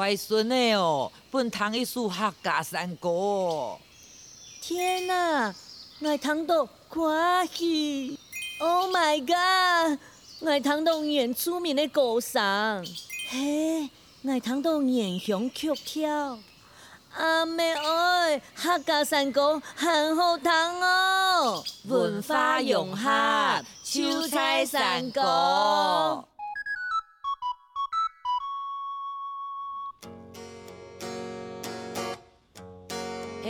乖孙的哦，本堂一首客家山歌。天哪，我听到欢喜！Oh my god，我听到原住民的歌声，嘿，我听到原乡曲调。阿妹哎，客家山歌很好听哦，文化融合，秋菜山歌。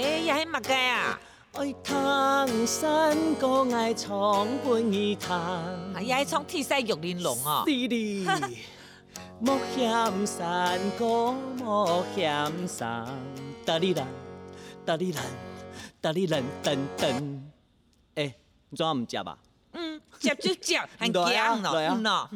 哎，也系乜嘅啊？爱听山歌，爱唱半夜听。也系唱铁西玉玲珑啊！是的，莫嫌山歌，莫嫌山。哒哩啦，哒哩啦，哒哩啦，噔噔。哎，你怎么唔接吧？嗯，接就接，很强咯，嗯咯。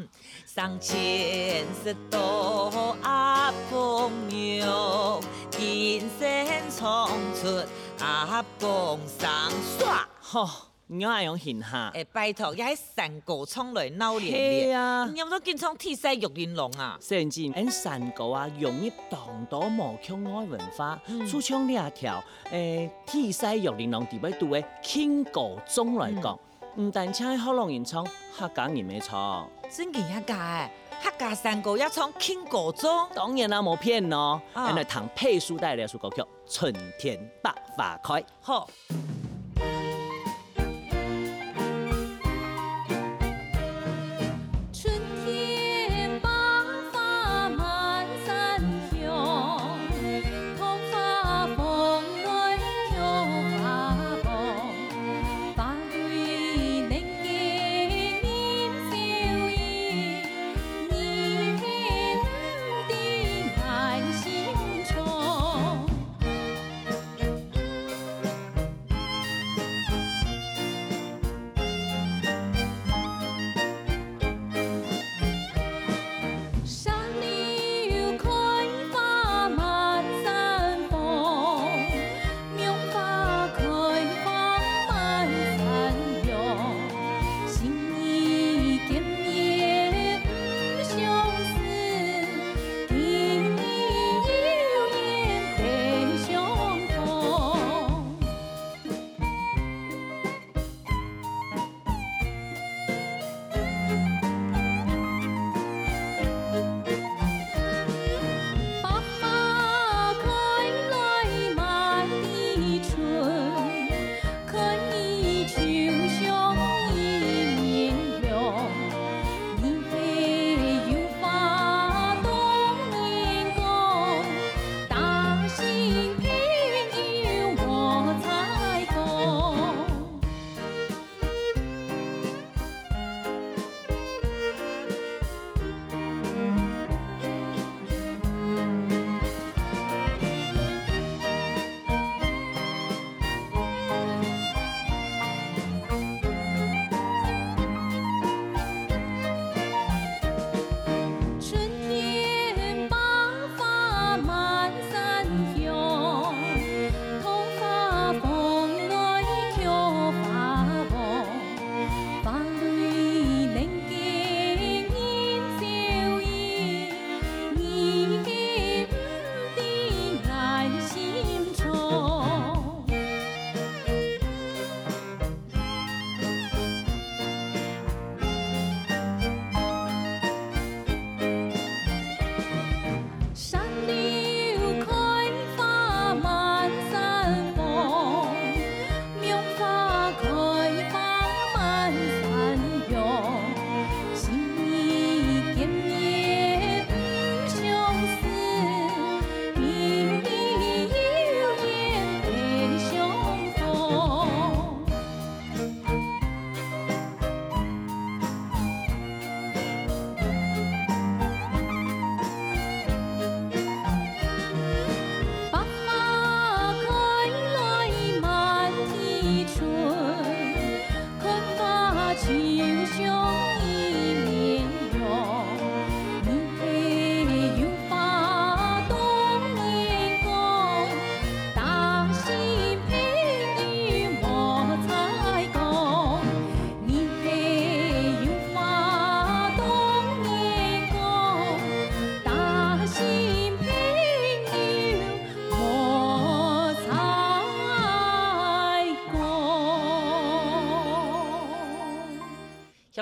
上前是多阿公庙，金线冲出阿公上耍。吼，你爱用闲下？诶，拜托，也喺山歌唱来闹连连。系啊，你有冇都见唱铁西玉玲珑啊？甚至因山歌啊，融入当多无腔爱文化，出唱呢一条，诶，铁西玉玲珑地位度嘅轻歌中来讲。唔但请好容易唱，客家人没唱。真嘅一家诶，客家山歌要唱庆歌中，当然啦，冇骗咯。原来唐佩书带来一首歌曲《春天百花开》。好。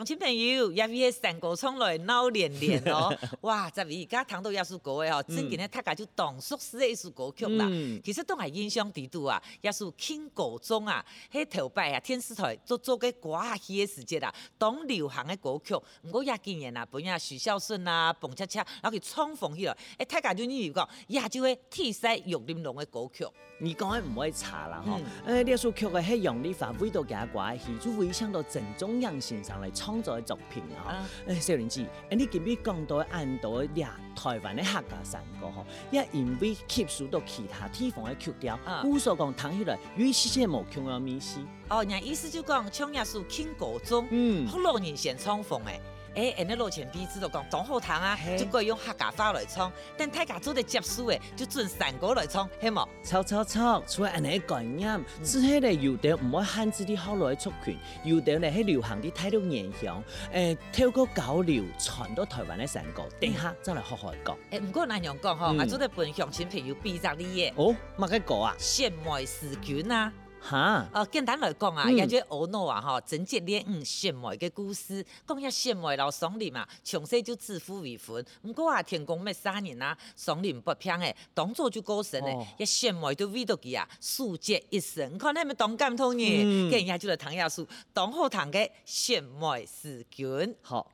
乡亲朋友也为三哥冲来闹连连哦。哇，十二家糖豆艺术歌的哦，真嘅咧，大家就当熟悉的一首歌曲啦。嗯、其实都系印象地度啊，也是庆国中啊，迄头摆啊，电视台做做个歌戏的时节啊，当流行嘅歌曲。唔过也今年啊，本啊徐孝顺啊，蹦恰恰，然后去唱红起来。诶，大家就呢如讲，也就会替晒玉玲珑嘅歌曲。你讲嘅唔可以查啦，嗬、嗯？诶，呢首曲嘅系杨丽华为到嘅歌戏，就会想到郑中央先生嚟创作嘅作品啊。诶、嗯，少年子，哎，你今日讲到按到俩台湾嘅客家山歌，吼，也因为吸收到其他地方嘅曲调，故所讲弹起来，与世界无共样意思。哦，人意思就讲唱也是听歌中，嗯，好多年先唱风诶。诶，人哋老前辈知道讲当好听啊，就可以用客家话来唱。但大家做得接受诶，就准山歌来唱，系冇？错错错，除了安尼概念，只系咧有啲唔会限制啲好来族群，有啲咧系流行啲态度影响。诶，透过交流传到台湾嘅山歌，等下再来学学讲。诶，唔过南阳讲吼，我做得本乡亲朋友比杂啲嘢。哦，乜嘅歌啊？血脉思眷啊！哈，呃，简单来讲啊，也就婀娜啊，哈，贞节恋嗯血脉嘅故事，讲下血脉老双林嘛，从小就自负为婚，唔过啊，天公咩三年啊，双林不平诶，当初就过神诶，一血脉都为到佢啊，素洁一生，看你咪当感动呢，跟人家就来谈下书，当好谈嘅血脉思眷，好。